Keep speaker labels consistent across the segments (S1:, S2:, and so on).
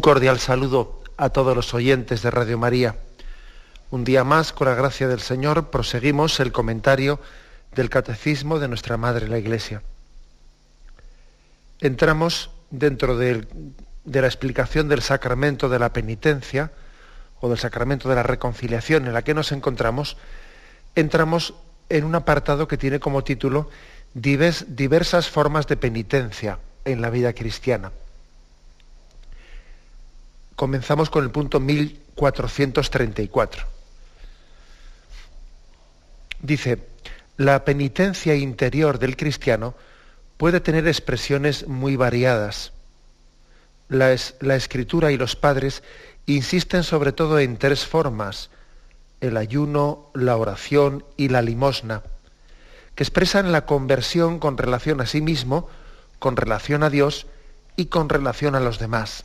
S1: Un cordial saludo a todos los oyentes de Radio María. Un día más, con la gracia del Señor, proseguimos el comentario del Catecismo de nuestra Madre la Iglesia. Entramos dentro de, la explicación del sacramento de la penitencia o del sacramento de la reconciliación en la que nos encontramos, entramos en un apartado que tiene como título diversas formas de penitencia en la vida cristiana comenzamos con el punto 1434. Dice, la penitencia interior del cristiano puede tener expresiones muy variadas. La, escritura y los padres insisten sobre todo en tres formas, el ayuno, la oración y la limosna, que expresan la conversión con relación a sí mismo, con relación a Dios y con relación a los demás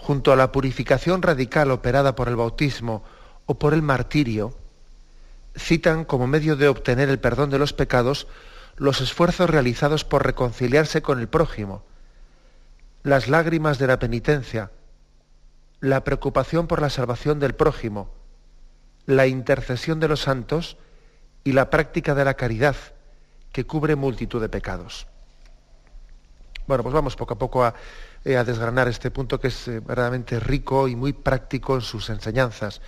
S1: junto a la purificación radical operada por el bautismo o por el martirio, citan como medio de obtener el perdón de los pecados los esfuerzos realizados por reconciliarse con el prójimo, las lágrimas de la penitencia, la preocupación por la salvación del prójimo, la intercesión de los santos y la práctica de la caridad, que cubre multitud de pecados. Bueno, pues vamos poco a poco a eh, a desgranar este punto que es eh, verdaderamente rico y muy práctico en sus enseñanzas.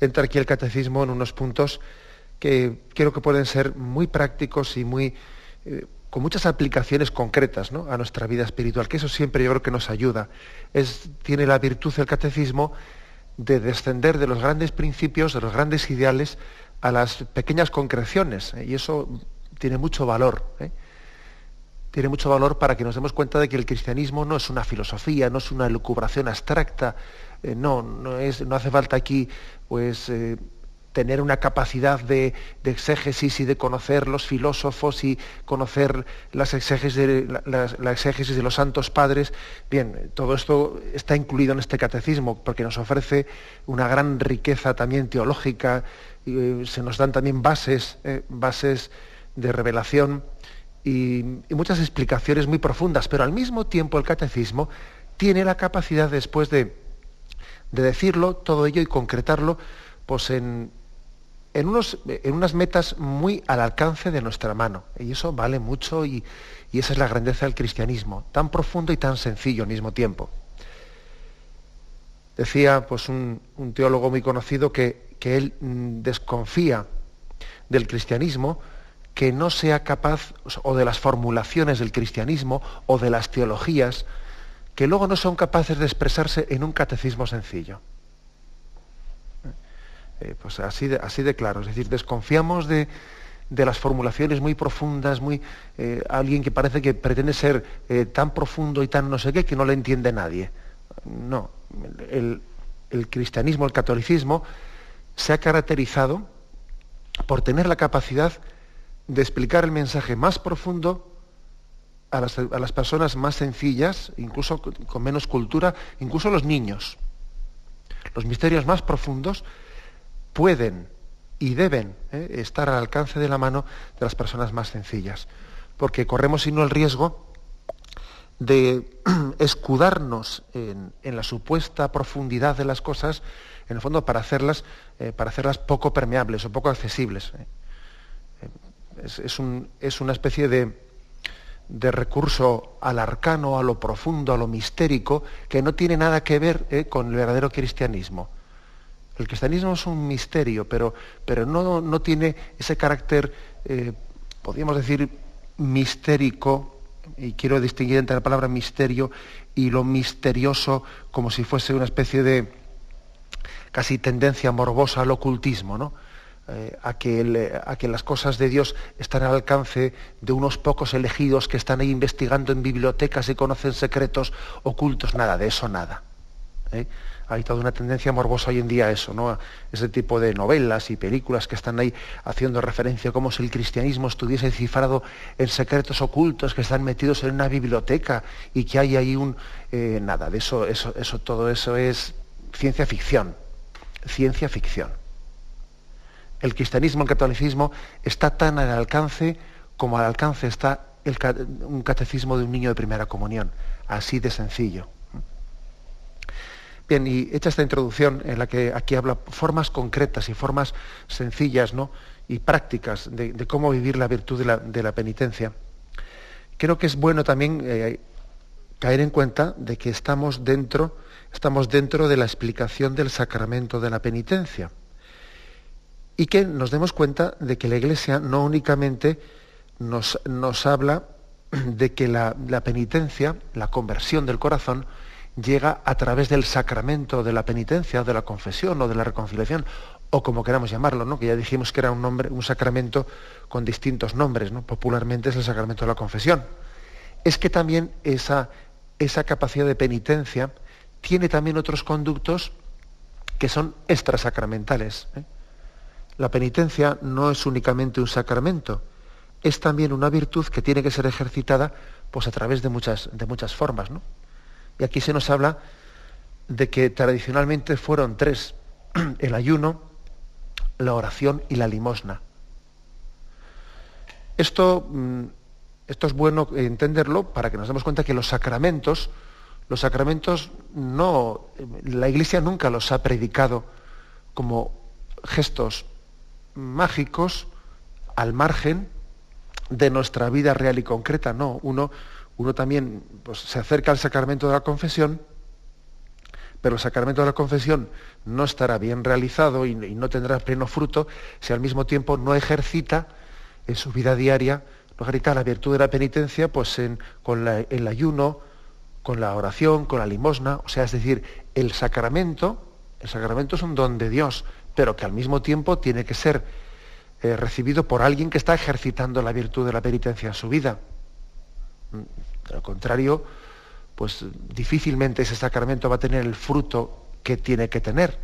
S1: Entra aquí el catecismo en unos puntos que creo que pueden ser muy prácticos y muy eh, con muchas aplicaciones concretas a nuestra vida espiritual, que eso siempre yo creo que nos ayuda. Tiene la virtud el catecismo de descender de los grandes principios, de los grandes ideales, a las pequeñas concreciones, y eso tiene mucho valor tiene mucho valor para que nos demos cuenta de que el cristianismo no es una filosofía, no es una lucubración abstracta, eh, no, no, hace falta aquí pues, eh, tener una capacidad de, exégesis y de conocer los filósofos y conocer las exégesis de, la, exégesis de los santos padres. Bien, todo esto está incluido en este catecismo porque nos ofrece una gran riqueza también teológica, eh, se nos dan también bases, bases de revelación y, muchas explicaciones muy profundas, pero al mismo tiempo el catecismo tiene la capacidad después de, decirlo todo ello y concretarlo pues en, unos, en, unas metas muy al alcance de nuestra mano. Y eso vale mucho y, esa es la grandeza del cristianismo, tan profundo y tan sencillo al mismo tiempo. Decía pues, un, teólogo muy conocido que, que él mm, desconfía del cristianismo que no sea capaz, o de las formulaciones del cristianismo, o de las teologías, que luego no son capaces de expresarse en un catecismo sencillo. Eh, pues así de, así de claro, es decir, desconfiamos de, las formulaciones muy profundas, muy eh, alguien que parece que pretende ser eh, tan profundo y tan no sé qué que no le entiende nadie. No, el, el cristianismo, el catolicismo, se ha caracterizado por tener la capacidad de explicar el mensaje más profundo a las, personas más sencillas, incluso con menos cultura, incluso los niños. Los misterios más profundos pueden y deben eh, estar al alcance de la mano de las personas más sencillas, porque corremos sino el riesgo de escudarnos en, la supuesta profundidad de las cosas, en el fondo para hacerlas, eh, para hacerlas poco permeables o poco accesibles. Eh es, una especie de, recurso al arcano, a lo profundo, a lo mistérico, que no tiene nada que ver eh, con el verdadero cristianismo. El cristianismo es un misterio, pero, pero no, tiene ese carácter, eh, podríamos decir, mistérico, y quiero distinguir entre la palabra misterio y lo misterioso como si fuese una especie de casi tendencia morbosa al ocultismo, ¿no? Eh, a, que a, que las cosas de Dios están al alcance de unos pocos elegidos que están ahí investigando en bibliotecas y conocen secretos ocultos. Nada, de eso nada. ¿eh? Hay toda una tendencia morbosa hoy en día a eso, ¿no? Ese tipo de novelas y películas que están ahí haciendo referencia como si el cristianismo estuviese cifrado en secretos ocultos que están metidos en una biblioteca y que hay ahí un... Eh, nada, de eso, eso, eso, todo eso es ciencia ficción. Ciencia ficción el cristianismo, el catolicismo, está tan al alcance como al alcance está un catecismo de un niño de primera comunión. Así de sencillo. Bien, y hecha esta introducción en la que aquí habla formas concretas y formas sencillas ¿no? y prácticas de, cómo vivir la virtud de la, penitencia, creo que es bueno también eh, caer en cuenta de que estamos dentro, estamos dentro de la explicación del sacramento de la penitencia y que nos demos cuenta de que la Iglesia no únicamente nos, nos habla de que la, penitencia, la conversión del corazón, llega a través del sacramento de la penitencia, de la confesión o de la reconciliación, o como queramos llamarlo, que ya dijimos que era un, nombre, un sacramento con distintos nombres, ¿no? popularmente es el sacramento de la confesión. Es que también esa, esa capacidad de penitencia tiene también otros conductos que son extrasacramentales. ¿eh? La penitencia no es únicamente un sacramento, es también una virtud que tiene que ser ejercitada pues, a través de muchas, de muchas formas. ¿no? Y aquí se nos habla de que tradicionalmente fueron tres, el ayuno, la oración y la limosna. Esto, mm, esto es bueno entenderlo para que nos demos cuenta que los sacramentos, los sacramentos no, la Iglesia nunca los ha predicado como gestos mágicos al margen de nuestra vida real y concreta. No, uno, uno también pues, se acerca al sacramento de la confesión, pero el sacramento de la confesión no estará bien realizado y, no tendrá pleno fruto si al mismo tiempo no ejercita en su vida diaria, no ejercita la virtud de la penitencia pues con el ayuno, con la oración, con la limosna. O sea, es decir, el sacramento, el sacramento es un don de Dios, pero que al mismo tiempo tiene que ser eh, recibido por alguien que está ejercitando la virtud de la penitencia en su vida. De lo contrario, pues difícilmente ese sacramento va a tener el fruto que tiene que tener.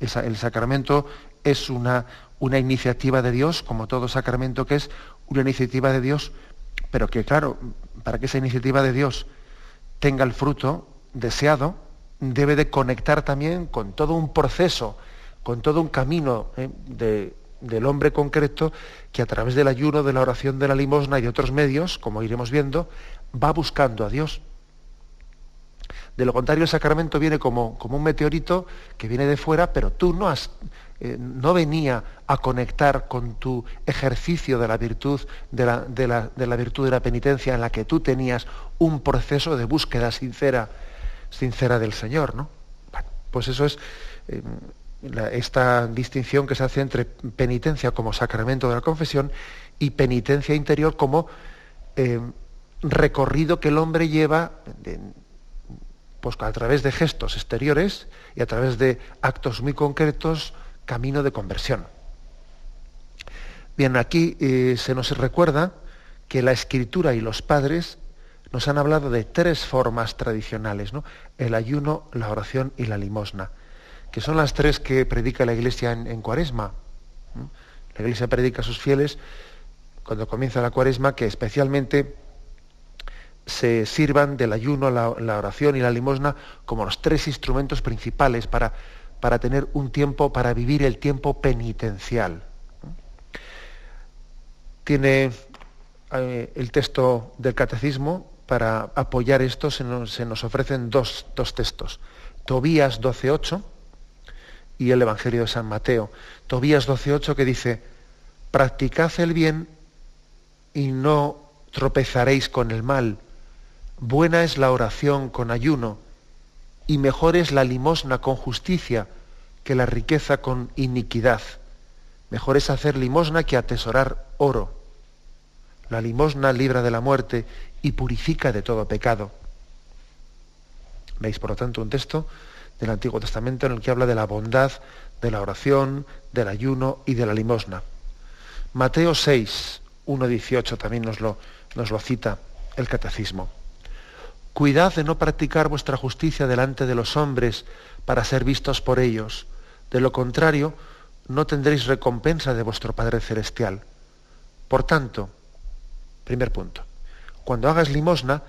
S1: el sacramento es una, una iniciativa de Dios, como todo sacramento que es una iniciativa de Dios, pero que claro, para que esa iniciativa de Dios tenga el fruto deseado, debe de conectar también con todo un proceso, con todo un camino eh, del hombre concreto que a través del ayuno, de la oración, de la limosna y de otros medios, como iremos viendo, va buscando a Dios. De lo contrario, el sacramento viene como, como un meteorito que viene de fuera, pero tú no has, eh, no venía a conectar con tu ejercicio de la virtud, de la, de la, virtud de la penitencia, en la que tú tenías un proceso de búsqueda sincera sincera del Señor, ¿no? pues eso es eh, esta distinción que se hace entre penitencia como sacramento de la confesión y penitencia interior como eh, recorrido que el hombre lleva pues, a través de gestos exteriores y a través de actos muy concretos, camino de conversión. Bien, aquí eh, se nos recuerda que la escritura y los padres nos han hablado de tres formas tradicionales, el ayuno, la oración y la limosna, que son las tres que predica la Iglesia en, Cuaresma. La Iglesia predica a sus fieles cuando comienza la Cuaresma que especialmente se sirvan del ayuno, la, oración y la limosna como los tres instrumentos principales para, para tener un tiempo, para vivir el tiempo penitencial. Tiene eh, el texto del catecismo para apoyar esto se nos, ofrecen dos, textos. Tobías 12.8 y el Evangelio de San Mateo. Tobías 12.8 que dice, practicad el bien y no tropezaréis con el mal. Buena es la oración con ayuno y mejor es la limosna con justicia que la riqueza con iniquidad. Mejor es hacer limosna que atesorar oro. La limosna libra de la muerte y purifica de todo pecado. Veis, por lo tanto, un texto del Antiguo Testamento en el que habla de la bondad, de la oración, del ayuno y de la limosna. Mateo 6, 1, 18 también nos lo, nos lo cita el Catecismo. Cuidad de no practicar vuestra justicia delante de los hombres para ser vistos por ellos. De lo contrario, no tendréis recompensa de vuestro Padre Celestial. Por tanto, primer punto, cuando hagas limosna,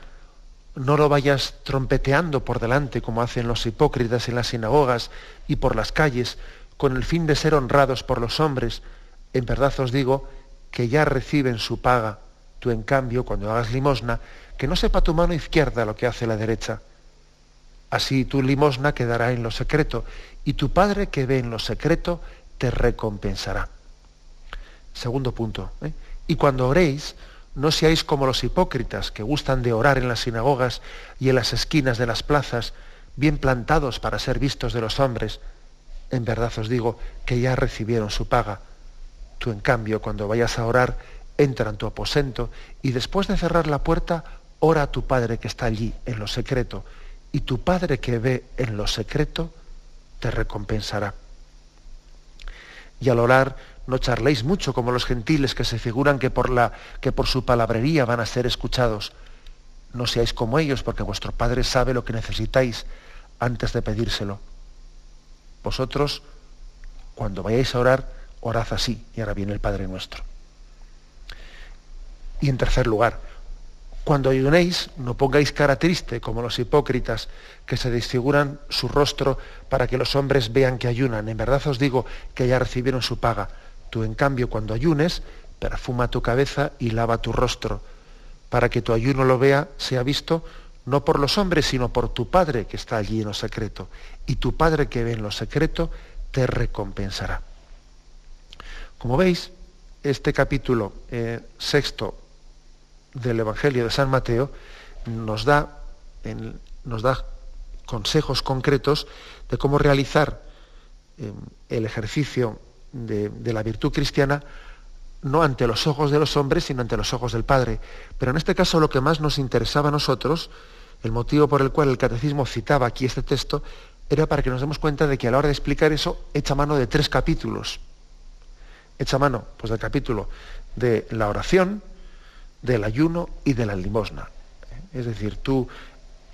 S1: no lo vayas trompeteando por delante como hacen los hipócritas en las sinagogas y por las calles, con el fin de ser honrados por los hombres. En verdad os digo que ya reciben su paga. Tú, en cambio, cuando hagas limosna, que no sepa tu mano izquierda lo que hace la derecha. Así tu limosna quedará en lo secreto, y tu Padre que ve en lo secreto te recompensará. Segundo punto. ¿eh? Y cuando oréis, no seáis como los hipócritas que gustan de orar en las sinagogas y en las esquinas de las plazas, bien plantados para ser vistos de los hombres. En verdad os digo que ya recibieron su paga. Tú, en cambio, cuando vayas a orar, entra en tu aposento y después de cerrar la puerta, ora a tu Padre que está allí en lo secreto. Y tu Padre que ve en lo secreto, te recompensará. Y al orar, no charléis mucho como los gentiles que se figuran que por, la, que por su palabrería van a ser escuchados. No seáis como ellos, porque vuestro Padre sabe lo que necesitáis antes de pedírselo. Vosotros, cuando vayáis a orar, orad así, y ahora viene el Padre nuestro. Y en tercer lugar, cuando ayunéis, no pongáis cara triste como los hipócritas que se desfiguran su rostro para que los hombres vean que ayunan. En verdad os digo que ya recibieron su paga. Tú, en cambio, cuando ayunes, perfuma tu cabeza y lava tu rostro, para que tu ayuno lo vea, sea visto no por los hombres, sino por tu Padre que está allí en lo secreto. Y tu Padre que ve en lo secreto te recompensará. Como veis, este capítulo eh, sexto del Evangelio de San Mateo nos da, nos da consejos concretos de cómo realizar eh, el ejercicio de, la virtud cristiana no ante los ojos de los hombres, sino ante los ojos del Padre. Pero en este caso lo que más nos interesaba a nosotros, el motivo por el cual el catecismo citaba aquí este texto, era para que nos demos cuenta de que a la hora de explicar eso, echa mano de tres capítulos. Echa mano pues, del capítulo de la oración, del ayuno y de la limosna. Es decir, tú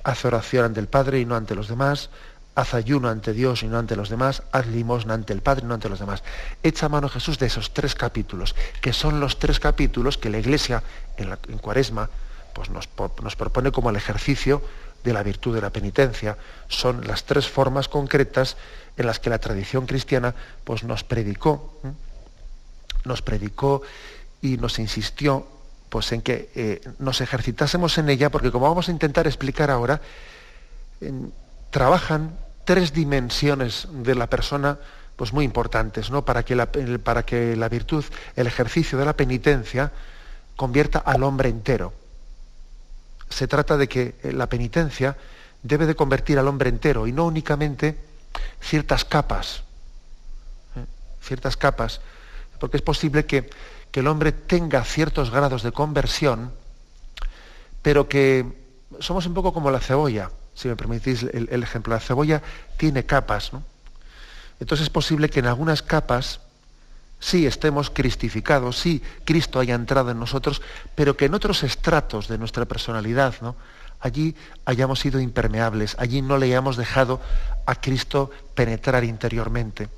S1: haz oración ante el Padre y no ante los demás, haz ayuno ante Dios y no ante los demás, haz limosna ante el Padre y no ante los demás. Echa mano Jesús de esos tres capítulos, que son los tres capítulos que la Iglesia en, la, Cuaresma pues nos, nos, propone como el ejercicio de la virtud de la penitencia. Son las tres formas concretas en las que la tradición cristiana pues, nos predicó, nos predicó y nos insistió pues en que eh, nos ejercitásemos en ella, porque como vamos a intentar explicar ahora, trabajan tres dimensiones de la persona pues muy importantes, ¿no? Para que, la, para que la virtud, el ejercicio de la penitencia, convierta al hombre entero. Se trata de que eh, la penitencia debe de convertir al hombre entero y no únicamente ciertas capas, ¿eh? ciertas capas, porque es posible que que el hombre tenga ciertos grados de conversión, pero que somos un poco como la cebolla, si me permitís el, ejemplo. La cebolla tiene capas, ¿no? Entonces es posible que en algunas capas sí estemos cristificados, sí Cristo haya entrado en nosotros, pero que en otros estratos de nuestra personalidad, ¿no? allí hayamos sido impermeables, allí no le hayamos dejado a Cristo penetrar interiormente.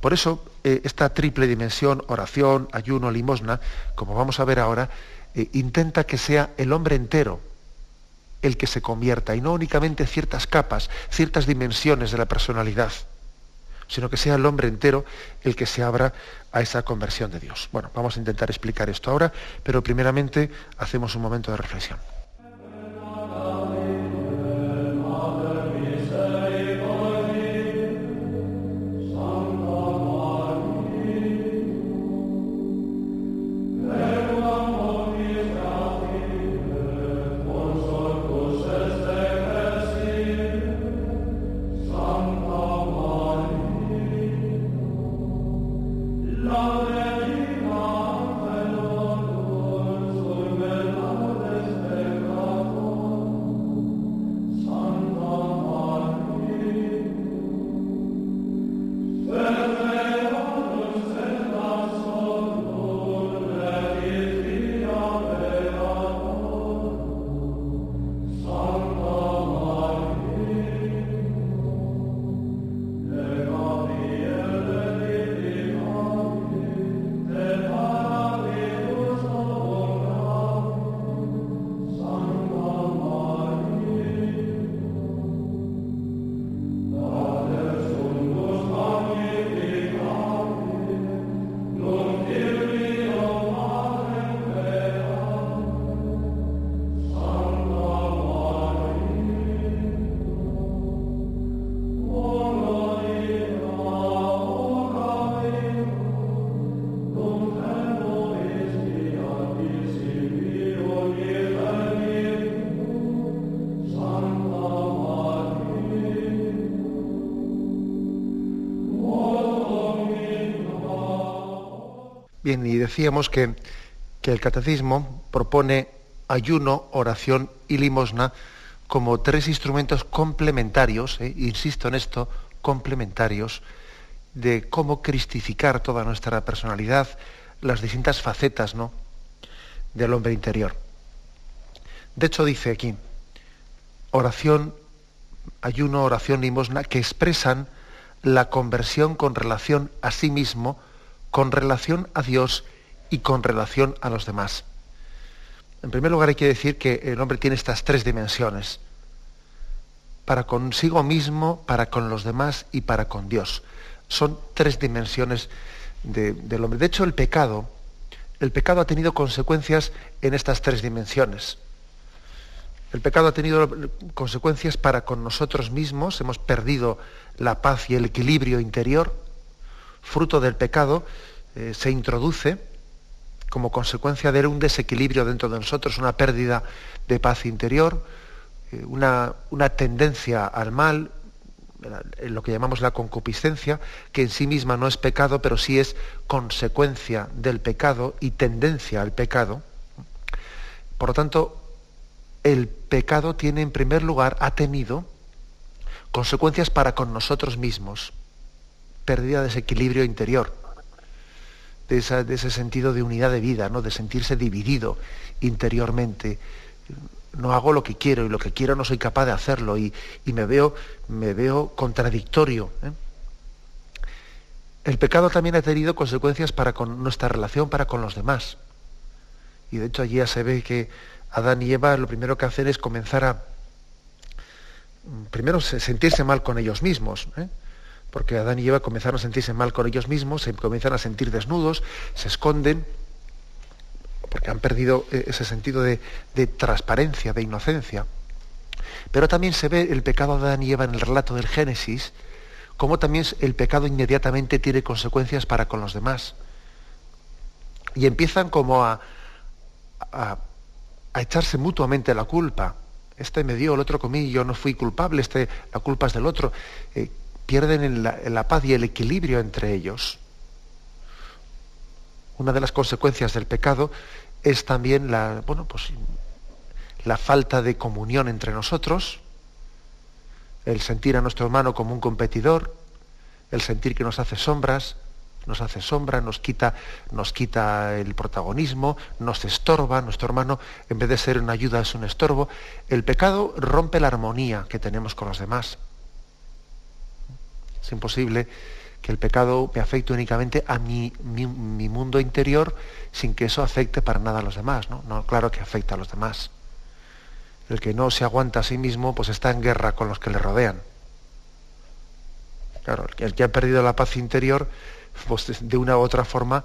S1: Por eso, eh, esta triple dimensión, oración, ayuno, limosna, como vamos a ver ahora, eh, intenta que sea el hombre entero el que se convierta y no únicamente ciertas capas, ciertas dimensiones de la personalidad, sino que sea el hombre entero el que se abra a esa conversión de Dios. Bueno, vamos a intentar explicar esto ahora, pero primeramente hacemos un momento de reflexión. Y decíamos que, que el catecismo propone ayuno, oración y limosna como tres instrumentos complementarios, eh, insisto en esto, complementarios, de cómo cristificar toda nuestra personalidad, las distintas facetas ¿no? del hombre interior. De hecho, dice aquí, oración, ayuno, oración, limosna, que expresan la conversión con relación a sí mismo, con relación a Dios y con relación a los demás. En primer lugar hay que decir que el hombre tiene estas tres dimensiones, para consigo mismo, para con los demás y para con Dios. Son tres dimensiones del hombre. De hecho, el pecado, el pecado ha tenido consecuencias en estas tres dimensiones. El pecado ha tenido consecuencias para con nosotros mismos, hemos perdido la paz y el equilibrio interior. Fruto del pecado eh, se introduce como consecuencia de un desequilibrio dentro de nosotros, una pérdida de paz interior, eh, una, una tendencia al mal, lo que llamamos la concupiscencia, que en sí misma no es pecado, pero sí es consecuencia del pecado y tendencia al pecado. Por lo tanto, el pecado tiene en primer lugar, ha tenido consecuencias para con nosotros mismos, pérdida de ese equilibrio interior, de, ese sentido de unidad de vida, ¿no? de sentirse dividido interiormente, no hago lo que quiero y lo que quiero no soy capaz de hacerlo y, me, veo, me veo contradictorio. ¿eh? El pecado también ha tenido consecuencias para con nuestra relación para con los demás. Y de hecho allí ya se ve que Adán y Eva lo primero que hacen es comenzar a primero sentirse mal con ellos mismos. ¿eh? Porque Adán y Eva comenzaron a sentirse mal con ellos mismos, se comienzan a sentir desnudos, se esconden, porque han perdido eh, ese sentido de, transparencia, de inocencia. Pero también se ve el pecado de Adán y Eva en el relato del Génesis, como también el pecado inmediatamente tiene consecuencias para con los demás. Y empiezan como a, a, echarse mutuamente la culpa. Este me dio, el otro comí, yo no fui culpable, este, la culpa es del otro. Eh, pierden la paz y el equilibrio entre ellos una de las consecuencias del pecado es también la, bueno, pues, la falta de comunión entre nosotros, el sentir a nuestro hermano como un competidor, el sentir que nos hace sombras, nos hace sombra, nos quita, nos quita el protagonismo, nos estorba, nuestro hermano en vez de ser una ayuda es un estorbo. El pecado rompe la armonía que tenemos con los demás. Es imposible que el pecado me afecte únicamente a mi, mi, mundo interior sin que eso afecte para nada a los demás. ¿no? Claro que afecta a los demás. El que no se aguanta a sí mismo, pues está en guerra con los que le rodean. Claro, el que ha perdido la paz interior, pues de una u otra forma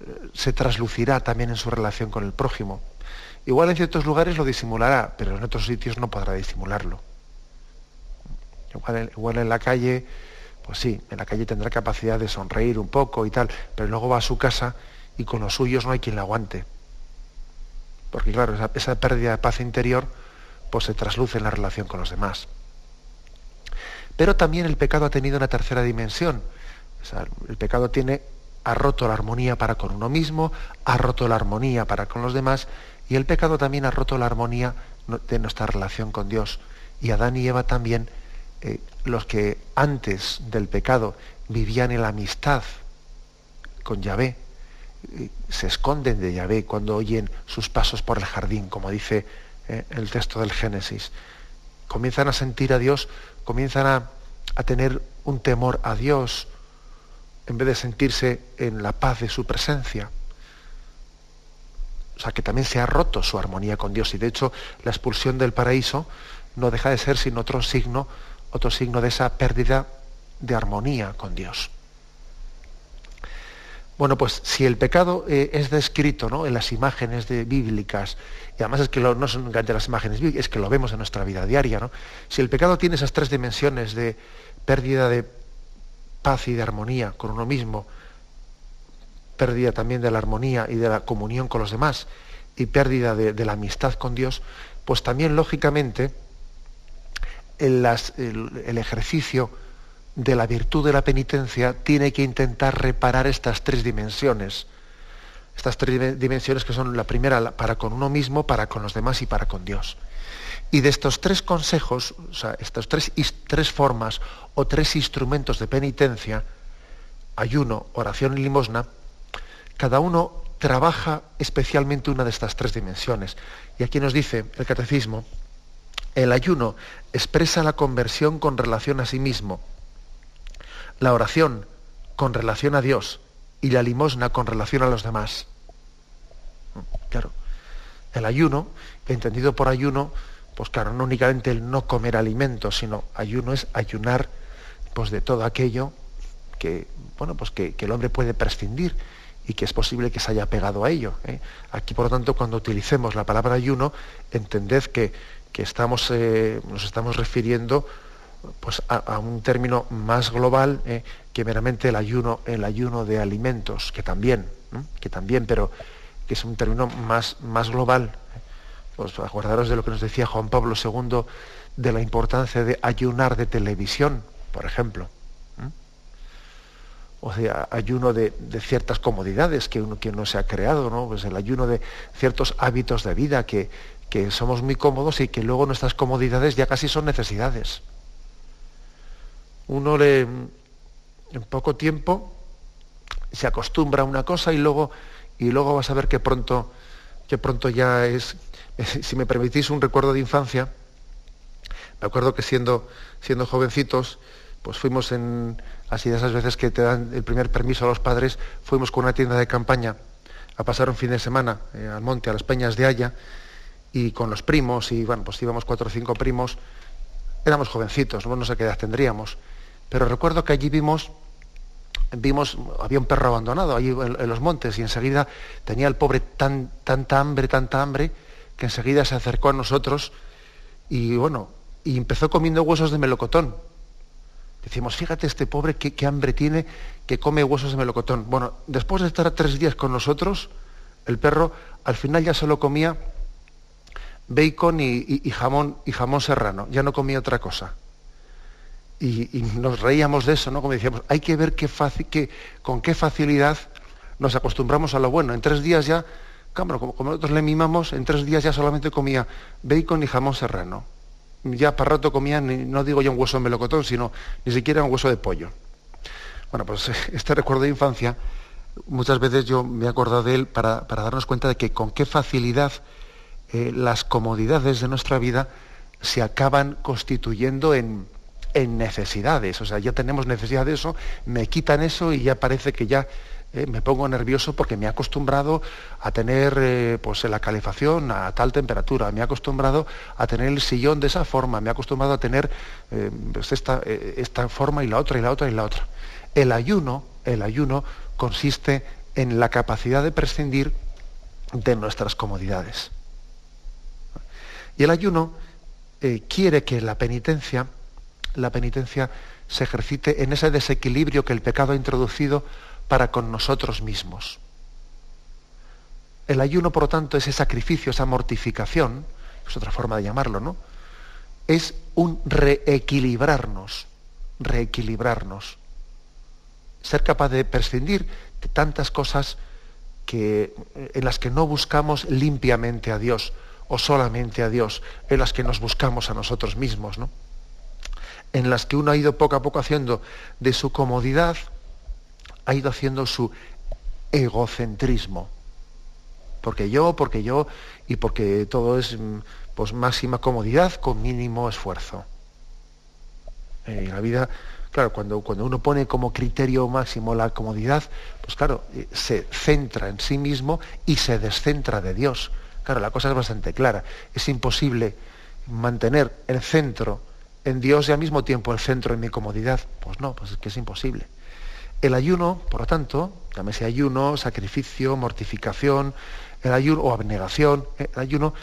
S1: eh, se traslucirá también en su relación con el prójimo. Igual en ciertos lugares lo disimulará, pero en otros sitios no podrá disimularlo. igual en la calle pues sí, en la calle tendrá capacidad de sonreír un poco y tal, pero luego va a su casa y con los suyos no hay quien la aguante. Porque claro, esa, pérdida de paz interior pues se trasluce en la relación con los demás. Pero también el pecado ha tenido una tercera dimensión. el pecado tiene, ha roto la armonía para con uno mismo, ha roto la armonía para con los demás, y el pecado también ha roto la armonía de nuestra relación con Dios. Y Adán y Eva también eh, los que antes del pecado vivían en la amistad con Yahvé, eh, se esconden de Yahvé cuando oyen sus pasos por el jardín, como dice eh, el texto del Génesis. Comienzan a sentir a Dios, comienzan a, a tener un temor a Dios, en vez de sentirse en la paz de su presencia. O sea, que también se ha roto su armonía con Dios. Y de hecho, la expulsión del paraíso no deja de ser sin otro signo otro signo de esa pérdida de armonía con Dios. Bueno, pues si el pecado eh, es descrito ¿no? en las imágenes de, bíblicas, y además es que no son de las imágenes bíblicas, es que lo vemos en nuestra vida diaria, ¿no? si el pecado tiene esas tres dimensiones de pérdida de paz y de armonía con uno mismo, pérdida también de la armonía y de la comunión con los demás, y pérdida de la amistad con Dios, pues también lógicamente el, ejercicio de la virtud de la penitencia tiene que intentar reparar estas tres dimensiones Estas tres dimensiones que son la primera para con uno mismo, para con los demás y para con Dios. Y de estos tres consejos, o sea, estas tres, tres formas o tres instrumentos de penitencia, ayuno, oración y limosna, cada uno trabaja especialmente una de estas tres dimensiones. Y aquí nos dice el catecismo, el ayuno expresa la conversión con relación a sí mismo, la oración con relación a Dios y la limosna con relación a los demás. Claro, el ayuno, entendido por ayuno, pues claro, no únicamente el no comer alimentos, sino ayuno es ayunar pues de todo aquello que, bueno, pues que, el hombre puede prescindir y que es posible que se haya pegado a ello. ¿eh? Aquí, por lo tanto, cuando utilicemos la palabra ayuno, entended que, estamos, eh, nos estamos refiriendo pues, a, un término más global ¿eh? que meramente el ayuno, el ayuno de alimentos, que también, que también, pero que es un término más, más global pues acordaros de lo que nos decía Juan Pablo II de la importancia de ayunar de televisión, por ejemplo. O sea, ayuno de, ciertas comodidades que uno, que se ha creado, ¿no? Pues el ayuno de ciertos hábitos de vida que, que somos muy cómodos y que luego nuestras comodidades ya casi son necesidades. Uno le, en poco tiempo se acostumbra a una cosa y luego, y luego vas a ver que pronto, que pronto ya es si me permitís un recuerdo de infancia, me acuerdo que siendo, siendo jovencitos, pues fuimos en, así de esas veces que te dan el primer permiso a los padres, fuimos con una tienda de campaña a pasar un fin de semana eh, al monte, a las peñas de Haya, y con los primos, y bueno, pues íbamos cuatro o cinco primos, éramos jovencitos, no, sé qué edad tendríamos, pero recuerdo que allí vimos, vimos, había un perro abandonado allí en, los montes, y enseguida tenía el pobre tan, tanta hambre, tanta hambre, que enseguida se acercó a nosotros y bueno, y empezó comiendo huesos de melocotón. Decimos, fíjate este pobre qué, hambre tiene que come huesos de melocotón. Bueno, después de estar tres días con nosotros, el perro al final ya solo comía bacon y, jamón y jamón serrano, ya no comía otra cosa. Y, nos reíamos de eso, ¿no? Como decíamos, hay que ver qué fácil, con qué facilidad nos acostumbramos a lo bueno. En tres días ya Cámara, como, nosotros le mimamos, en tres días ya solamente comía bacon y jamón serrano. Ya para rato comía, no digo ya un hueso de melocotón, sino ni siquiera un hueso de pollo. Bueno, pues este recuerdo de infancia, muchas veces yo me he acordado de él para, darnos cuenta de que con qué facilidad eh, las comodidades de nuestra vida se acaban constituyendo en, necesidades. O sea, ya tenemos necesidad de eso, me quitan eso y ya parece que ya eh, me pongo nervioso porque me he acostumbrado a tener eh, pues, la calefacción a tal temperatura, me he acostumbrado a tener el sillón de esa forma, me he acostumbrado a tener pues, esta, esta forma y la otra y la otra y la otra. El ayuno, el ayuno consiste en la capacidad de prescindir de nuestras comodidades. Y el ayuno quiere que la penitencia, la penitencia se ejercite en ese desequilibrio que el pecado ha introducido para con nosotros mismos. El ayuno, por lo tanto, ese sacrificio, esa mortificación, es otra forma de llamarlo, ¿no? Es un reequilibrarnos, reequilibrarnos. Ser capaz de prescindir de tantas cosas que, en las que no buscamos limpiamente a Dios o solamente a Dios, en las que nos buscamos a nosotros mismos, ¿no? En las que uno ha ido poco a poco haciendo de su comodidad ha ido haciendo su egocentrismo. Porque yo, porque yo y porque todo es mm, pues, máxima comodidad con mínimo esfuerzo. En la vida, claro, cuando, cuando uno pone como criterio máximo la comodidad, pues claro, eh, se centra en sí mismo y se descentra de Dios. Claro, la cosa es bastante clara. Es imposible mantener el centro en Dios y al mismo tiempo el centro en mi comodidad. Pues no, pues es que es imposible. El ayuno, por lo tanto, llámese ayuno, sacrificio, mortificación, el ayuno o abnegación, el ayuno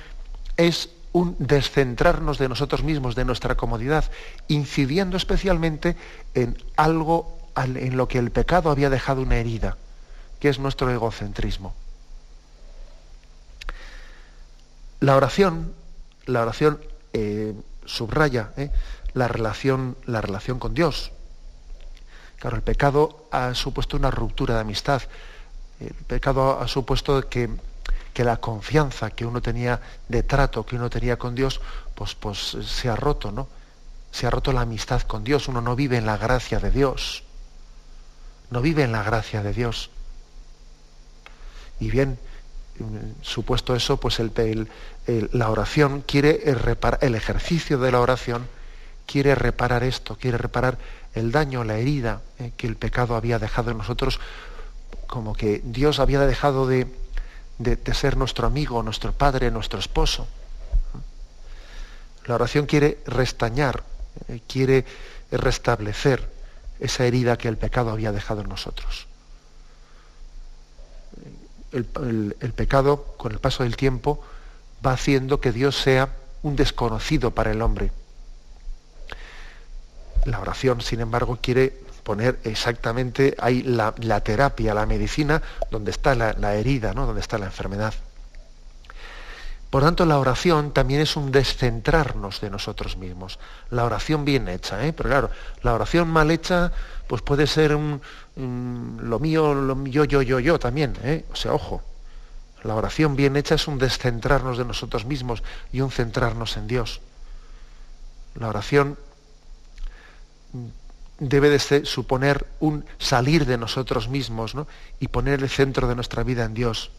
S1: es un descentrarnos de nosotros mismos, de nuestra comodidad, incidiendo especialmente en algo en lo que el pecado había dejado una herida, que es nuestro egocentrismo. La oración, la oración eh, subraya eh, la, relación, la relación con Dios, Claro, el pecado ha supuesto una ruptura de amistad. El pecado ha supuesto que, que la confianza que uno tenía de trato, que uno tenía con Dios, pues, pues se ha roto, ¿no? Se ha roto la amistad con Dios. Uno no vive en la gracia de Dios. No vive en la gracia de Dios. Y bien, supuesto eso, pues el, la oración quiere reparar, el ejercicio de la oración quiere reparar esto, quiere reparar el daño, la herida eh, que el pecado había dejado en nosotros, como que Dios había dejado de, ser nuestro amigo, nuestro padre, nuestro esposo. La oración quiere restañar, eh, quiere restablecer esa herida que el pecado había dejado en nosotros. El pecado, con el paso del tiempo, va haciendo que Dios sea un desconocido para el hombre la oración, sin embargo, quiere poner exactamente ahí la, terapia, la medicina, donde está la, herida, ¿no? donde está la enfermedad. Por tanto, la oración también es un descentrarnos de nosotros mismos. La oración bien hecha, ¿eh? pero claro, la oración mal hecha, pues puede ser un, lo mío, lo yo, yo, yo, yo también. ¿eh? O sea, ojo, la oración bien hecha es un descentrarnos de nosotros mismos y un centrarnos en Dios. La oración debe de suponer un salir de nosotros mismos y poner el centro de nuestra vida en Dios.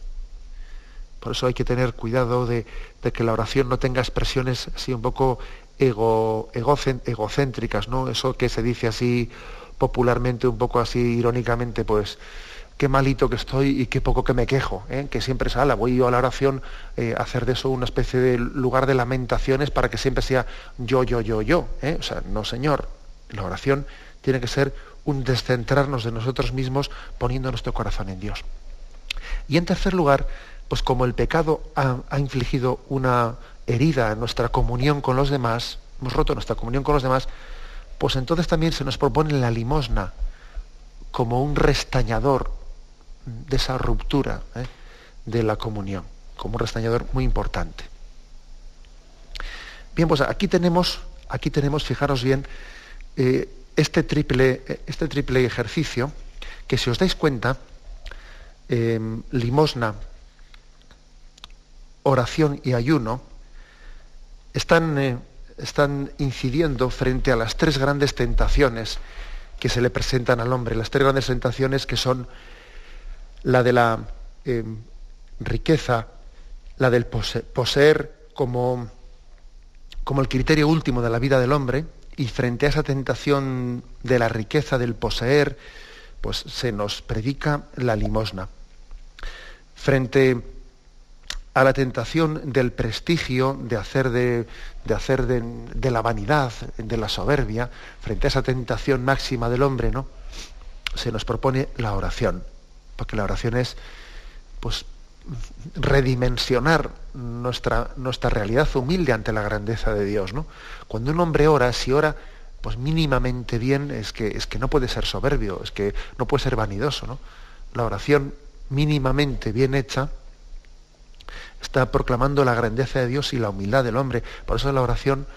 S1: Por eso hay que tener cuidado de, que la oración no tenga expresiones así un poco ego, egocéntricas, ¿no? Eso que se dice así popularmente, un poco así irónicamente, pues qué malito que estoy y qué poco que me quejo, ¿eh? que siempre sala, voy yo a la oración eh, a hacer de eso una especie de lugar de lamentaciones para que siempre sea yo, yo, yo, yo. ¿eh? O sea, no señor, la oración tiene que ser un descentrarnos de nosotros mismos poniendo nuestro corazón en Dios. Y en tercer lugar, pues como el pecado ha, infligido una herida en nuestra comunión con los demás, hemos roto nuestra comunión con los demás, pues entonces también se nos propone la limosna como un restañador de esa ruptura ¿eh? de la comunión, como un restañador muy importante. Bien, pues aquí tenemos, aquí tenemos, fijaros bien, eh, este, triple, este triple ejercicio, que si os dais cuenta, em, limosna, oración y ayuno, están, eh, están incidiendo frente a las tres grandes tentaciones que se le presentan al hombre, las tres grandes tentaciones que son la de la em, riqueza, la del poseer como, como el criterio último de la vida del hombre, y frente a esa tentación de la riqueza, del poseer, pues se nos predica la limosna. Frente a la tentación del prestigio, de hacer, de, hacer de, la vanidad, de la soberbia, frente a esa tentación máxima del hombre, ¿no? Se nos propone la oración, porque la oración es, pues, redimensionar nuestra, nuestra realidad humilde ante la grandeza de Dios. ¿no? Cuando un hombre ora, si ora pues mínimamente bien, es que, es que no puede ser soberbio, es que no puede ser vanidoso. ¿no? La oración mínimamente bien hecha está proclamando la grandeza de Dios y la humildad del hombre. Por eso la oración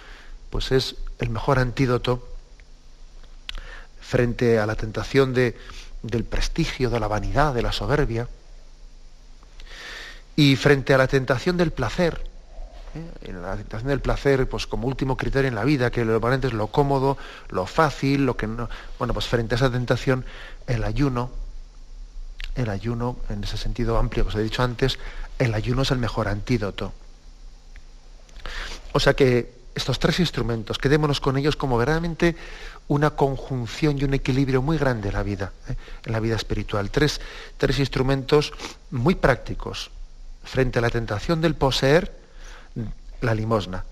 S1: pues es el mejor antídoto frente a la tentación de, del prestigio, de la vanidad, de la soberbia. Y frente a la tentación del placer, ¿eh? la tentación del placer, pues como último criterio en la vida, que lo importante es lo cómodo, lo fácil, lo que no. Bueno, pues frente a esa tentación, el ayuno, el ayuno, en ese sentido amplio que os he dicho antes, el ayuno es el mejor antídoto. O sea que estos tres instrumentos, quedémonos con ellos como verdaderamente una conjunción y un equilibrio muy grande en la vida, ¿eh? en la vida espiritual. Tres, tres instrumentos muy prácticos, frente a la tentación del poseer, la limosna.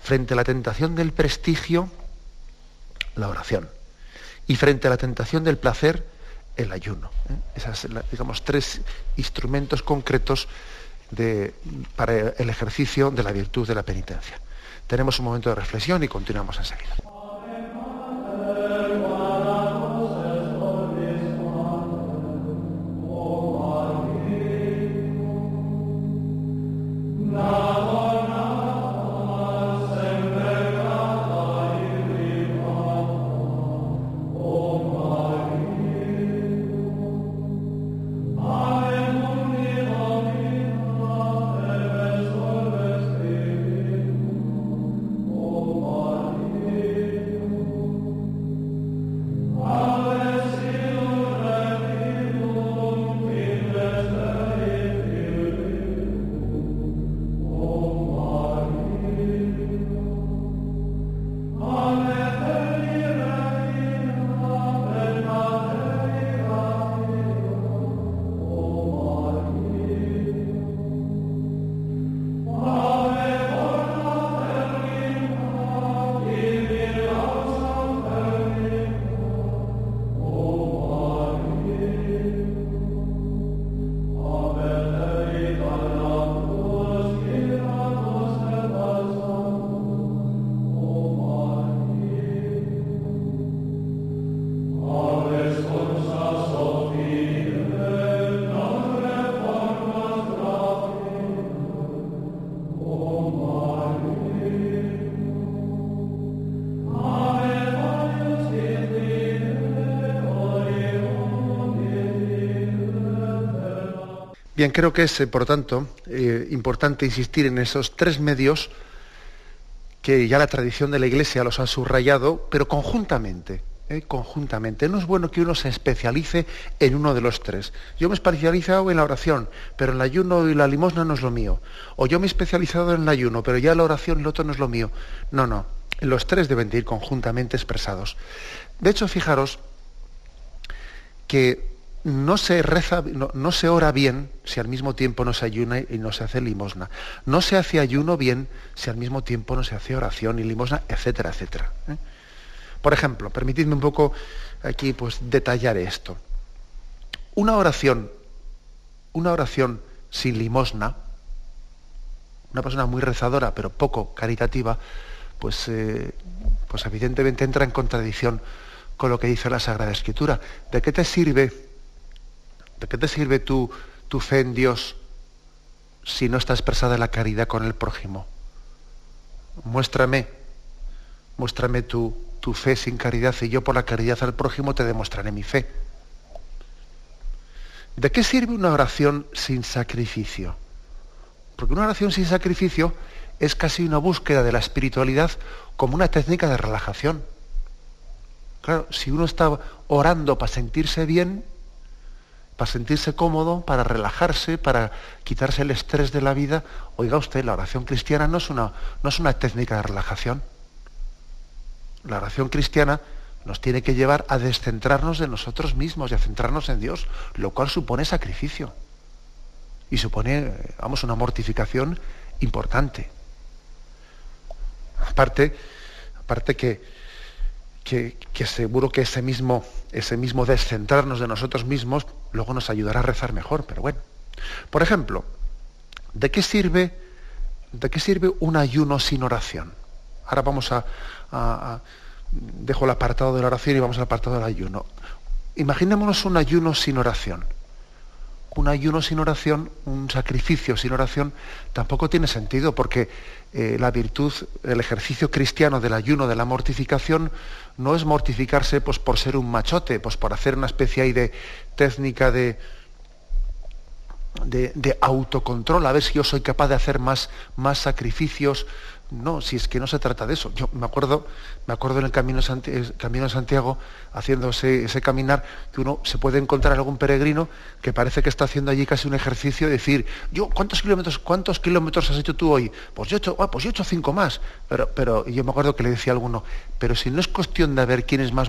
S1: Frente a la tentación del prestigio, la oración. Y frente a la tentación del placer, el ayuno. ¿eh? Esas, digamos, tres instrumentos concretos para el ejercicio de la virtud de la penitencia. Tenemos un momento de reflexión y continuamos enseguida. Bien, creo que es, eh, por tanto, eh, importante insistir en esos tres medios que ya la tradición de la Iglesia los ha subrayado, pero conjuntamente. ¿eh? conjuntamente. No es bueno que uno se especialice en uno de los tres. Yo me he especializado en la oración, pero el ayuno y la limosna no es lo mío. O yo me he especializado en el ayuno, pero ya la oración y el otro no es lo mío. No, no. Los tres deben de ir conjuntamente expresados. De hecho, fijaros que no se reza, no, se ora bien si al mismo tiempo no se ayuna y no se hace limosna. No se hace ayuno bien si al mismo tiempo no se hace oración y limosna, etcétera, etcétera. ¿eh? Por ejemplo, permitidme un poco aquí pues detallar esto. Una oración, una oración sin limosna, una persona muy rezadora pero poco caritativa, pues, eh, pues evidentemente entra en contradicción con lo que dice la Sagrada Escritura. ¿De qué te sirve ¿De qué te sirve tu, tu fe en Dios si no está expresada la caridad con el prójimo? Muéstrame, muéstrame tu, tu fe sin caridad y yo por la caridad al prójimo te demostraré mi fe. ¿De qué sirve una oración sin sacrificio? Porque una oración sin sacrificio es casi una búsqueda de la espiritualidad como una técnica de relajación. Claro, si uno está orando para sentirse bien, para sentirse cómodo, para relajarse, para quitarse el estrés de la vida. Oiga usted, la oración cristiana no es una, no es una técnica de relajación. La oración cristiana nos tiene que llevar a descentrarnos de nosotros mismos y a centrarnos en Dios, lo cual supone sacrificio. Y supone, vamos, una mortificación importante. Aparte, aparte que, que, seguro que ese mismo, ese mismo descentrarnos de nosotros mismos luego nos ayudará a rezar mejor, pero bueno. Por ejemplo, ¿de qué sirve, de qué sirve un ayuno sin oración? Ahora vamos a, dejo el apartado de la oración y vamos al apartado del ayuno. Imaginémonos un ayuno sin oración. Un ayuno sin oración, un sacrificio sin oración, tampoco tiene sentido porque eh, la virtud, el ejercicio cristiano del ayuno, de la mortificación, no es mortificarse pues, por ser un machote, pues por hacer una especie de técnica de, de, autocontrol, a ver si yo soy capaz de hacer más, más sacrificios, no, si es que no se trata de eso. Yo me acuerdo, me acuerdo en el Camino, camino de Santiago, haciendo ese, caminar, que uno se puede encontrar algún peregrino que parece que está haciendo allí casi un ejercicio de decir, yo, ¿cuántos kilómetros, cuántos kilómetros has hecho tú hoy? Pues yo he hecho, ah, pues yo he hecho cinco más. Pero, yo me acuerdo que le decía a alguno, pero si no es cuestión de ver quién es más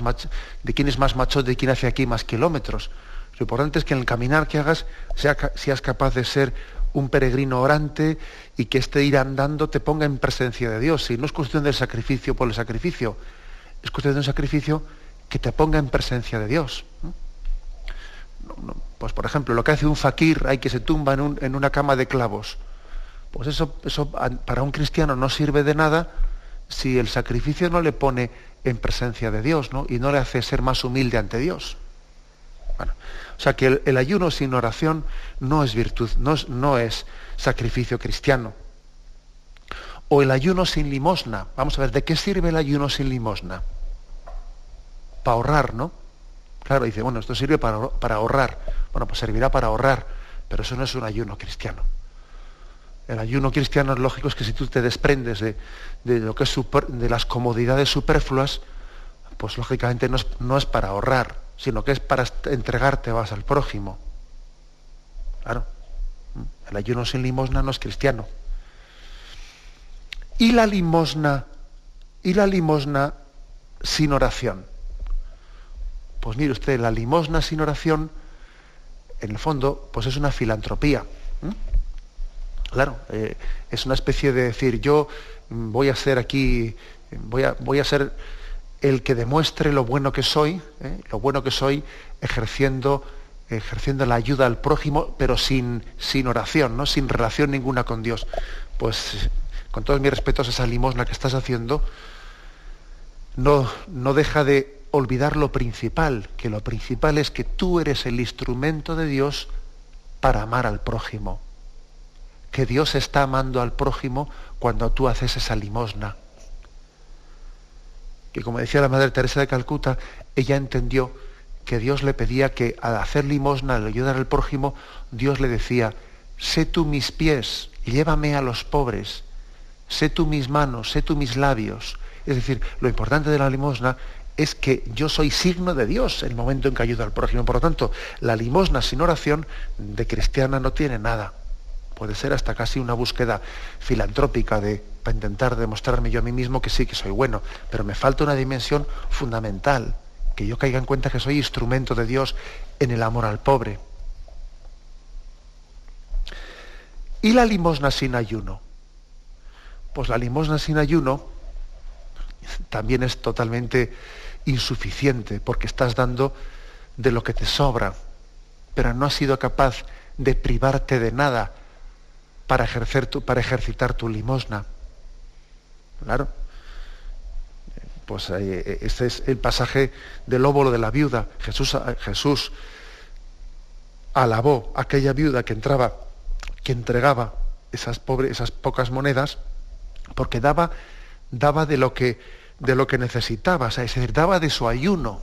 S1: de quién es más macho, de quién hace aquí más kilómetros. Lo importante es que en el caminar que hagas sea, seas capaz de ser un peregrino orante y que este ir andando te ponga en presencia de Dios. Y no es cuestión del sacrificio por el sacrificio, es cuestión de un sacrificio que te ponga en presencia de Dios. pues por ejemplo, lo que hace un fakir, hay que se tumba en, una cama de clavos. Pues eso, eso para un cristiano no sirve de nada si el sacrificio no le pone en presencia de Dios y no le hace ser más humilde ante Dios. Bueno, o sea que el, ayuno sin oración no es virtud, no es, no es sacrificio cristiano. O el ayuno sin limosna. Vamos a ver, ¿de qué sirve el ayuno sin limosna? Para ahorrar, ¿no? Claro, dice, bueno, esto sirve para, ahorrar. Bueno, pues servirá para ahorrar, pero eso no es un ayuno cristiano. El ayuno cristiano lógico es que si tú te desprendes de, lo que es de las comodidades superfluas, pues lógicamente no no es para ahorrar, sino que es para entregarte vas al prójimo. Claro, el ayuno sin limosna no es cristiano. Y la limosna, y la limosna sin oración. Pues mire usted, la limosna sin oración, en el fondo, pues es una filantropía. Claro, eh, es una especie de decir, yo voy a ser aquí, voy a, voy a ser el que demuestre lo bueno que soy, ¿eh? lo bueno que soy ejerciendo, ejerciendo la ayuda al prójimo, pero sin, sin oración, ¿no? sin relación ninguna con Dios. Pues con todos mis respetos, esa limosna que estás haciendo no, no deja de olvidar lo principal, que lo principal es que tú eres el instrumento de Dios para amar al prójimo. Que Dios está amando al prójimo cuando tú haces esa limosna que como decía la Madre Teresa de Calcuta, ella entendió que Dios le pedía que al hacer limosna, al ayudar al prójimo, Dios le decía, sé tú mis pies, llévame a los pobres, sé tú mis manos, sé tú mis labios. Es decir, lo importante de la limosna es que yo soy signo de Dios en el momento en que ayudo al prójimo. Por lo tanto, la limosna sin oración de cristiana no tiene nada. Puede ser hasta casi una búsqueda filantrópica de, para intentar demostrarme yo a mí mismo que sí, que soy bueno. Pero me falta una dimensión fundamental, que yo caiga en cuenta que soy instrumento de Dios en el amor al pobre. ¿Y la limosna sin ayuno? Pues la limosna sin ayuno también es totalmente insuficiente, porque estás dando de lo que te sobra, pero no has sido capaz de privarte de nada para, ejercer tu, para ejercitar tu limosna. Claro. Pues eh, este es el pasaje del óvulo de la viuda. Jesús, Jesús alabó a aquella viuda que entraba, que entregaba esas, pobres, esas pocas monedas, porque daba, daba de lo que de lo que necesitaba, es decir, daba de su ayuno,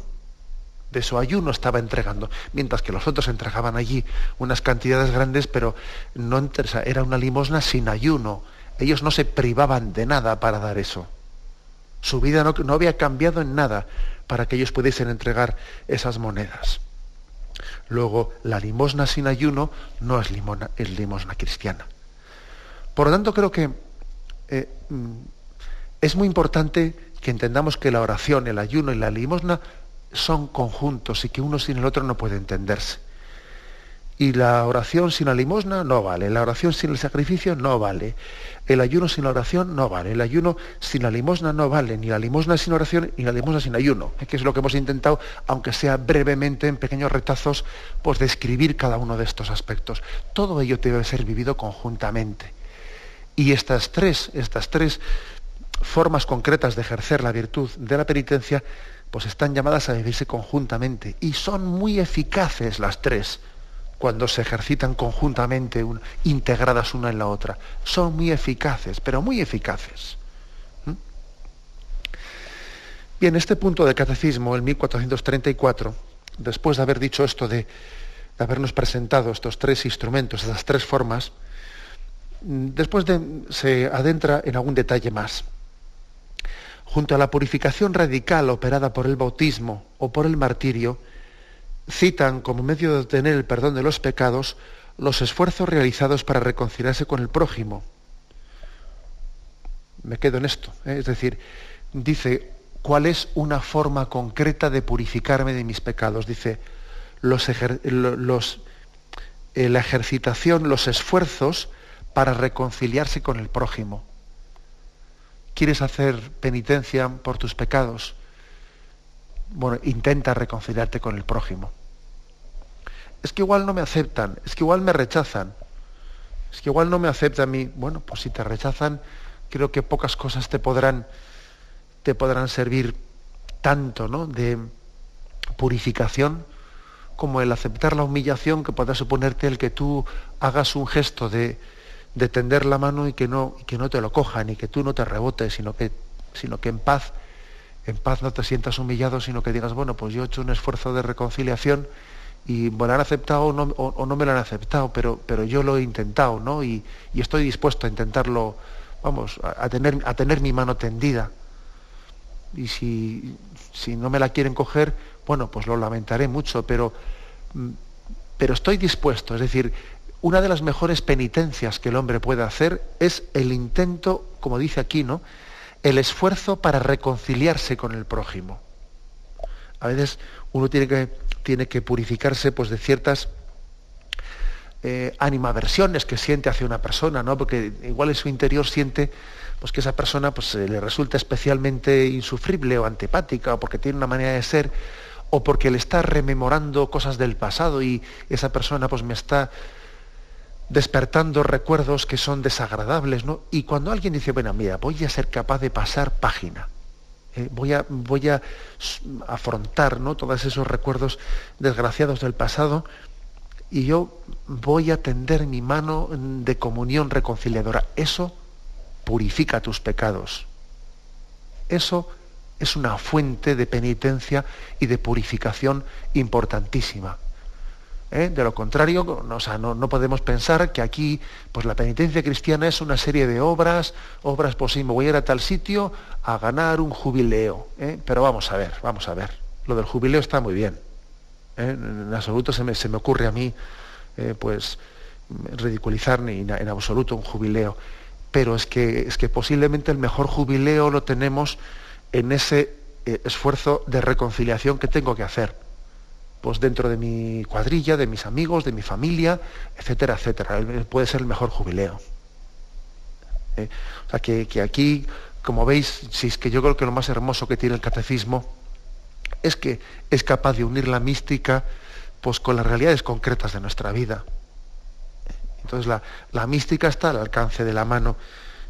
S1: de su ayuno estaba entregando, mientras que los otros entregaban allí unas cantidades grandes, pero no era una limosna sin ayuno. Ellos no se privaban de nada para dar eso. Su vida no, no había cambiado en nada para que ellos pudiesen entregar esas monedas. Luego, la limosna sin ayuno no es limosna, es limosna cristiana. Por lo tanto, creo que eh, mm, es muy importante que entendamos que la oración, el ayuno y la limosna son conjuntos y que uno sin el otro no puede entenderse. Y la oración sin la limosna no vale, la oración sin el sacrificio no vale, el ayuno sin la oración no vale, el ayuno sin la limosna no vale, ni la limosna sin oración ni la limosna sin ayuno, que es lo que hemos intentado, aunque sea brevemente, en pequeños retazos, pues describir cada uno de estos aspectos. Todo ello debe ser vivido conjuntamente. Y estas tres, estas tres formas concretas de ejercer la virtud de la penitencia, pues están llamadas a vivirse conjuntamente. Y son muy eficaces las tres cuando se ejercitan conjuntamente, integradas una en la otra. Son muy eficaces, pero muy eficaces. ¿Mm? Bien, este punto del catecismo, el 1434, después de haber dicho esto de, habernos presentado estos tres instrumentos, estas tres formas, mm, después de, se adentra en algún detalle más junto a la purificación radical operada por el bautismo o por el martirio, citan como medio de obtener el perdón de los pecados los esfuerzos realizados para reconciliarse con el prójimo. Me quedo en esto. ¿eh? Es decir, dice, ¿cuál es una forma concreta de purificarme de mis pecados? Dice, los, eh, la ejercitación, los esfuerzos para reconciliarse con el prójimo quieres hacer penitencia por tus pecados, bueno, intenta reconciliarte con el prójimo. Es que igual no me aceptan, es que igual me rechazan, es que igual no me acepta a mí. Bueno, pues si te rechazan, creo que pocas cosas te podrán, te podrán servir tanto, ¿no? De purificación como el aceptar la humillación que pueda suponerte el que tú hagas un gesto de, de tender la mano y que no, que no te lo cojan y que tú no te rebotes, sino que, sino que en paz, en paz no te sientas humillado, sino que digas, bueno, pues yo he hecho un esfuerzo de reconciliación y me lo han aceptado o no, me lo han aceptado, pero, pero yo lo he intentado, ¿no? Y, estoy dispuesto a intentarlo, vamos, a, tener, a tener mi mano tendida. Y si, si no me la quieren coger, bueno, pues lo lamentaré mucho, pero, mm, pero estoy dispuesto, es decir, una de las mejores penitencias que el hombre puede hacer es el intento, como dice aquí, ¿no? El esfuerzo para reconciliarse con el prójimo. A veces uno tiene que, tiene que purificarse pues, de ciertas eh, animaversiones que siente hacia una persona, ¿no? Porque igual en su interior siente pues, que esa persona pues, le resulta especialmente insufrible o antipática, o porque tiene una manera de ser, o porque le está rememorando cosas del pasado y esa persona pues, me está despertando recuerdos que son desagradables, ¿no? Y cuando alguien dice, bueno, mira, voy a ser capaz de pasar página, eh, voy, a, voy a afrontar ¿no? todos esos recuerdos desgraciados del pasado y yo voy a tender mi mano de comunión reconciliadora. Eso purifica tus pecados. Eso es una fuente de penitencia y de purificación importantísima. ¿Eh? De lo contrario, no, podemos pensar que aquí pues la penitencia cristiana es una serie de obras, obras, pues me voy a ir a tal sitio a ganar un jubileo. ¿eh? Pero vamos a ver, vamos a ver. Lo del jubileo está muy bien. ¿eh? En absoluto se me, se me ocurre a mí pues ridiculizar ni en absoluto un jubileo. Pero es que, es que posiblemente el mejor jubileo lo tenemos en ese esfuerzo de reconciliación que tengo que hacer pues dentro de mi cuadrilla, de mis amigos, de mi familia, etcétera, etcétera. Puede ser el mejor jubileo. ¿Eh? O sea que, aquí, como veis, si es que yo creo que lo más hermoso que tiene el catecismo es que es capaz de unir la mística pues, con las realidades concretas de nuestra vida. Entonces la, mística está al alcance de la mano,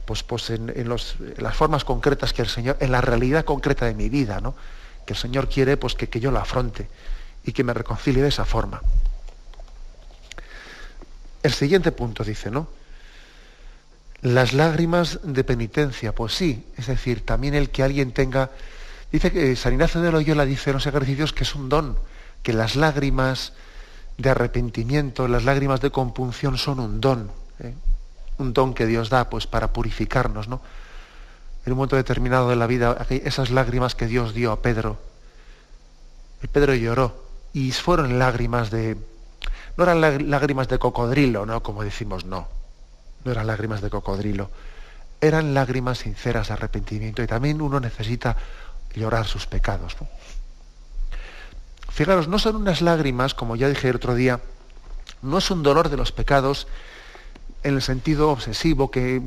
S1: pues, pues en, las formas concretas que el Señor, en la realidad concreta de mi vida, ¿no? que el Señor quiere pues, que, que yo la afronte y que me reconcilie de esa forma. El siguiente punto dice, ¿no? Las lágrimas de penitencia, pues sí, es decir, también el que alguien tenga, dice que San Ignacio de Loyola dice en los ejercicios que es un don, que las lágrimas de arrepentimiento, las lágrimas de compunción son un don, ¿eh? un don que Dios da pues para purificarnos, ¿no? En un momento determinado de la vida, esas lágrimas que Dios dio a Pedro, el Pedro lloró, y fueron lágrimas de... No eran lágrimas de cocodrilo, ¿no? Como decimos, no. No eran lágrimas de cocodrilo. Eran lágrimas sinceras de arrepentimiento y también uno necesita llorar sus pecados. Fijaros, no son unas lágrimas, como ya dije el otro día, no es un dolor de los pecados en el sentido obsesivo que,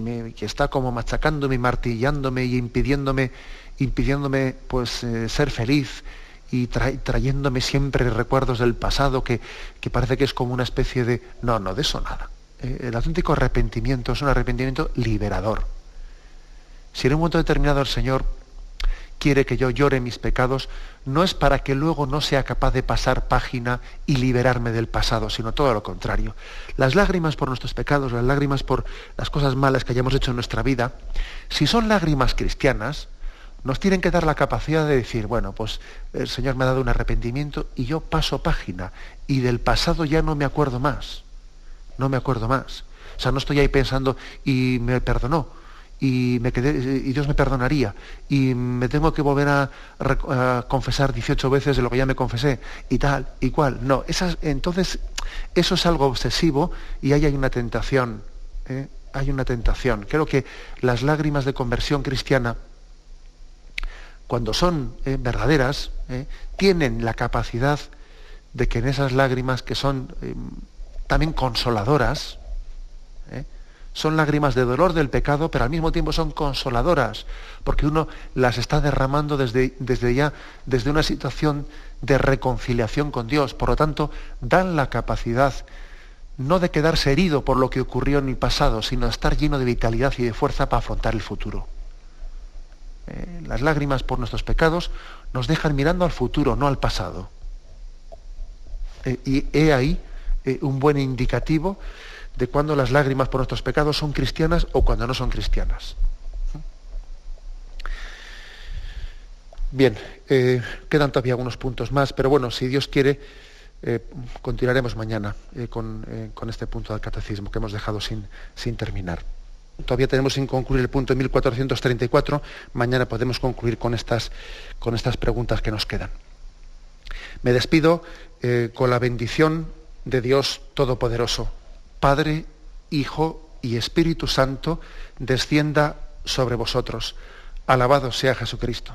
S1: me, está como machacándome, martillándome y impidiéndome, impidiéndome pues, eh, ser feliz y trayéndome siempre recuerdos del pasado que, parece que es como una especie de... No, no, de eso nada. Eh, el auténtico arrepentimiento es un arrepentimiento liberador. Si en un momento determinado el Señor quiere que yo llore mis pecados, no es para que luego no sea capaz de pasar página y liberarme del pasado, sino todo lo contrario. Las lágrimas por nuestros pecados, las lágrimas por las cosas malas que hayamos hecho en nuestra vida, si son lágrimas cristianas, nos tienen que dar la capacidad de decir, bueno, pues el Señor me ha dado un arrepentimiento y yo paso página y del pasado ya no me acuerdo más, no me acuerdo más. O sea, no estoy ahí pensando y me perdonó y, me quedé, y Dios me perdonaría y me tengo que volver a, confesar 18 veces de lo que ya me confesé y tal y cual. No, esas, entonces eso es algo obsesivo y ahí hay una tentación. ¿eh? Hay una tentación. Creo que las lágrimas de conversión cristiana cuando son eh, verdaderas, eh, tienen la capacidad de que en esas lágrimas que son eh, también consoladoras, son lágrimas de dolor del pecado, pero al mismo tiempo son consoladoras, porque uno las está derramando desde, desde ya, desde una situación de reconciliación con Dios. Por lo tanto, dan la capacidad no de quedarse herido por lo que ocurrió en el pasado, sino de estar lleno de vitalidad y de fuerza para afrontar el futuro. Eh, las lágrimas por nuestros pecados nos dejan mirando al futuro, no al pasado. Eh, y he ahí eh, un buen indicativo de cuando las lágrimas por nuestros pecados son cristianas o cuando no son cristianas. Bien, quedan todavía algunos puntos más, pero bueno, si Dios quiere, continuaremos mañana con, este punto del catecismo que hemos dejado sin, sin terminar. Todavía tenemos sin concluir el punto de 1434. Mañana podemos concluir con estas, con estas preguntas que nos quedan. Me despido eh, con la bendición de Dios Todopoderoso. Padre, Hijo y Espíritu Santo, descienda sobre vosotros. Alabado sea Jesucristo.